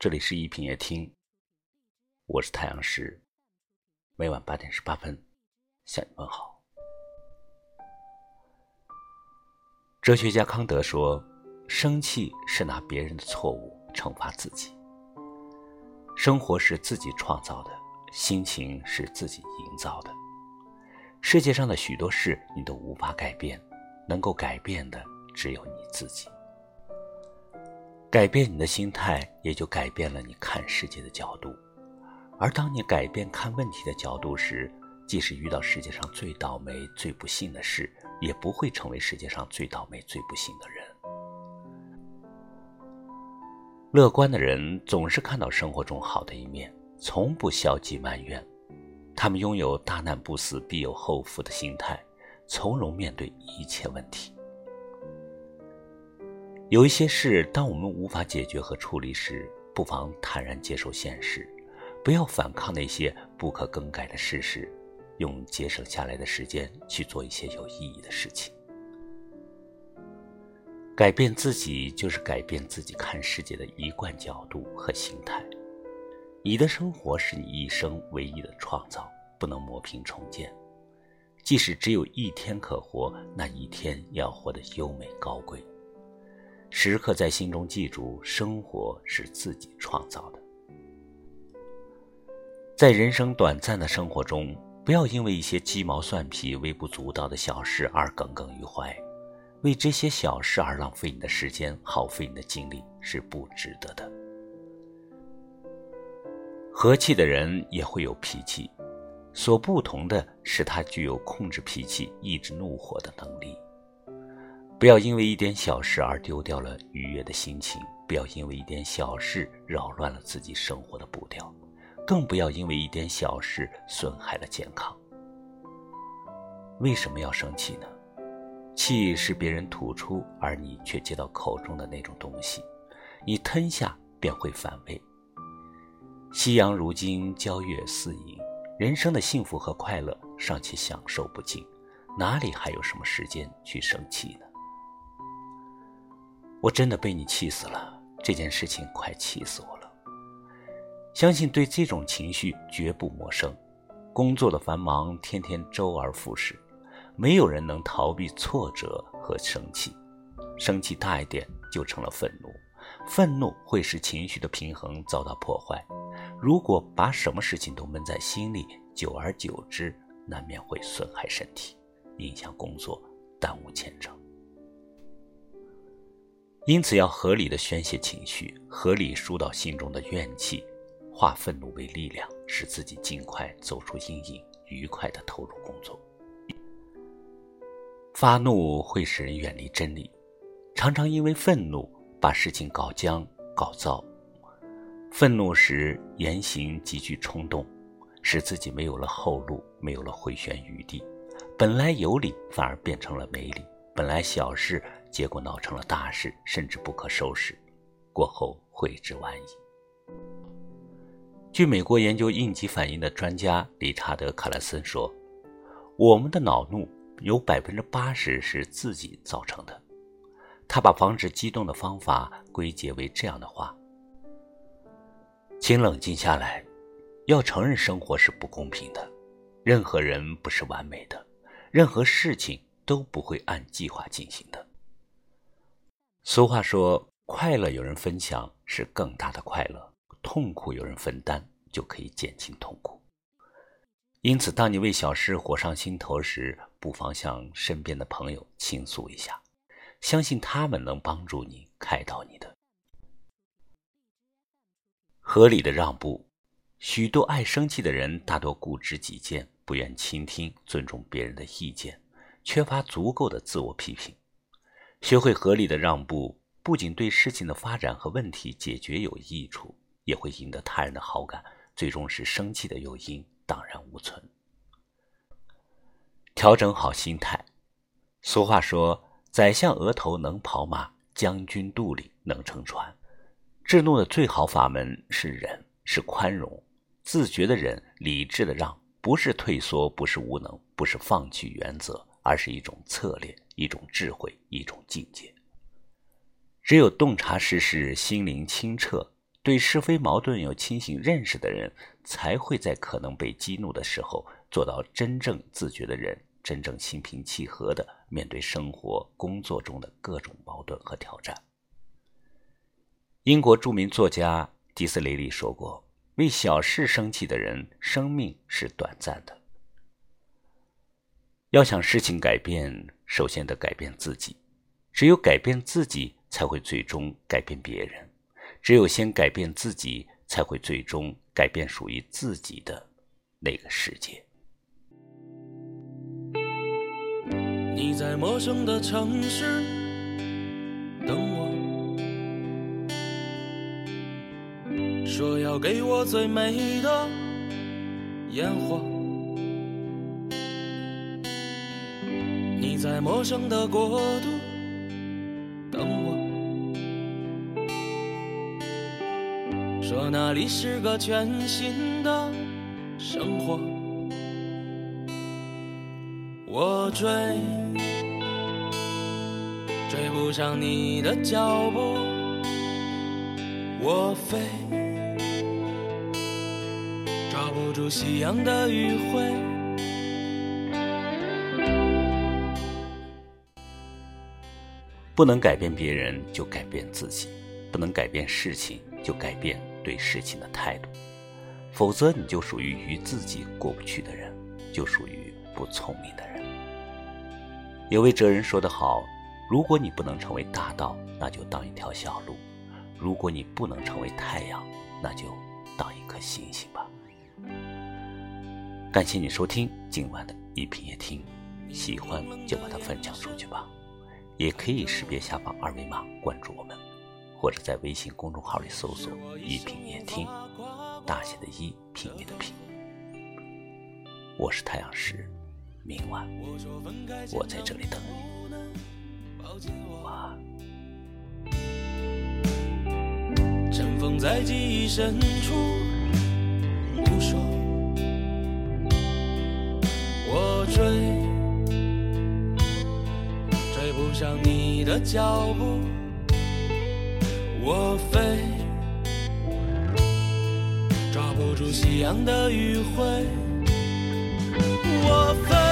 这里是一品夜听，我是太阳石，每晚八点十八分向你问好。哲学家康德说：“生气是拿别人的错误惩罚自己。生活是自己创造的，心情是自己营造的。世界上的许多事你都无法改变，能够改变的只有你自己。”改变你的心态，也就改变了你看世界的角度。而当你改变看问题的角度时，即使遇到世界上最倒霉、最不幸的事，也不会成为世界上最倒霉、最不幸的人。乐观的人总是看到生活中好的一面，从不消极埋怨。他们拥有“大难不死，必有后福”的心态，从容面对一切问题。有一些事，当我们无法解决和处理时，不妨坦然接受现实，不要反抗那些不可更改的事实，用节省下来的时间去做一些有意义的事情。改变自己，就是改变自己看世界的一贯角度和心态。你的生活是你一生唯一的创造，不能磨平重建。即使只有一天可活，那一天要活得优美高贵。时刻在心中记住，生活是自己创造的。在人生短暂的生活中，不要因为一些鸡毛蒜皮、微不足道的小事而耿耿于怀，为这些小事而浪费你的时间、耗费你的精力是不值得的。和气的人也会有脾气，所不同的是他具有控制脾气、抑制怒火的能力。不要因为一点小事而丢掉了愉悦的心情，不要因为一点小事扰乱了自己生活的步调，更不要因为一点小事损害了健康。为什么要生气呢？气是别人吐出而你却接到口中的那种东西，你吞下便会反胃。夕阳如今，皎月似影，人生的幸福和快乐尚且享受不尽，哪里还有什么时间去生气呢？我真的被你气死了，这件事情快气死我了。相信对这种情绪绝不陌生。工作的繁忙，天天周而复始，没有人能逃避挫折和生气。生气大一点就成了愤怒，愤怒会使情绪的平衡遭到破坏。如果把什么事情都闷在心里，久而久之，难免会损害身体，影响工作，耽误前程。因此，要合理的宣泄情绪，合理疏导心中的怨气，化愤怒为力量，使自己尽快走出阴影，愉快的投入工作。发怒会使人远离真理，常常因为愤怒把事情搞僵、搞糟。愤怒时言行极具冲动，使自己没有了后路，没有了回旋余地。本来有理，反而变成了没理；本来小事。结果闹成了大事，甚至不可收拾，过后悔之晚矣。据美国研究应急反应的专家理查德·克莱森说：“我们的恼怒有百分之八十是自己造成的。”他把防止激动的方法归结为这样的话：“请冷静下来，要承认生活是不公平的，任何人不是完美的，任何事情都不会按计划进行的。”俗话说：“快乐有人分享是更大的快乐，痛苦有人分担就可以减轻痛苦。”因此，当你为小事火上心头时，不妨向身边的朋友倾诉一下，相信他们能帮助你开导你的。合理的让步，许多爱生气的人大多固执己见，不愿倾听、尊重别人的意见，缺乏足够的自我批评。学会合理的让步，不仅对事情的发展和问题解决有益处，也会赢得他人的好感，最终使生气的诱因荡然无存。调整好心态。俗话说：“宰相额头能跑马，将军肚里能撑船。”制怒的最好法门是忍，是宽容。自觉的忍，理智的让，不是退缩，不是无能，不是放弃原则。而是一种策略，一种智慧，一种境界。只有洞察世事，心灵清澈，对是非矛盾有清醒认识的人，才会在可能被激怒的时候，做到真正自觉的人，真正心平气和的面对生活、工作中的各种矛盾和挑战。英国著名作家迪斯雷利说过：“为小事生气的人，生命是短暂的。”要想事情改变，首先得改变自己。只有改变自己，才会最终改变别人；只有先改变自己，才会最终改变属于自己的那个世界。你在陌生的城市等我，说要给我最美的烟火。在陌生的国度等我，说那里是个全新的生活。我追，追不上你的脚步；我飞，抓不住夕阳的余晖。不能改变别人，就改变自己；不能改变事情，就改变对事情的态度。否则，你就属于与自己过不去的人，就属于不聪明的人。有位哲人说得好：“如果你不能成为大道，那就当一条小路；如果你不能成为太阳，那就当一颗星星吧。”感谢你收听今晚的一品夜听，喜欢就把它分享出去吧。也可以识别下方二维码关注我们，或者在微信公众号里搜索“一品夜听”，大写的“一”品味的“品”。我是太阳石，明晚我在这里等你。晚安。上你的脚步，我飞，抓不住夕阳的余晖，我飞。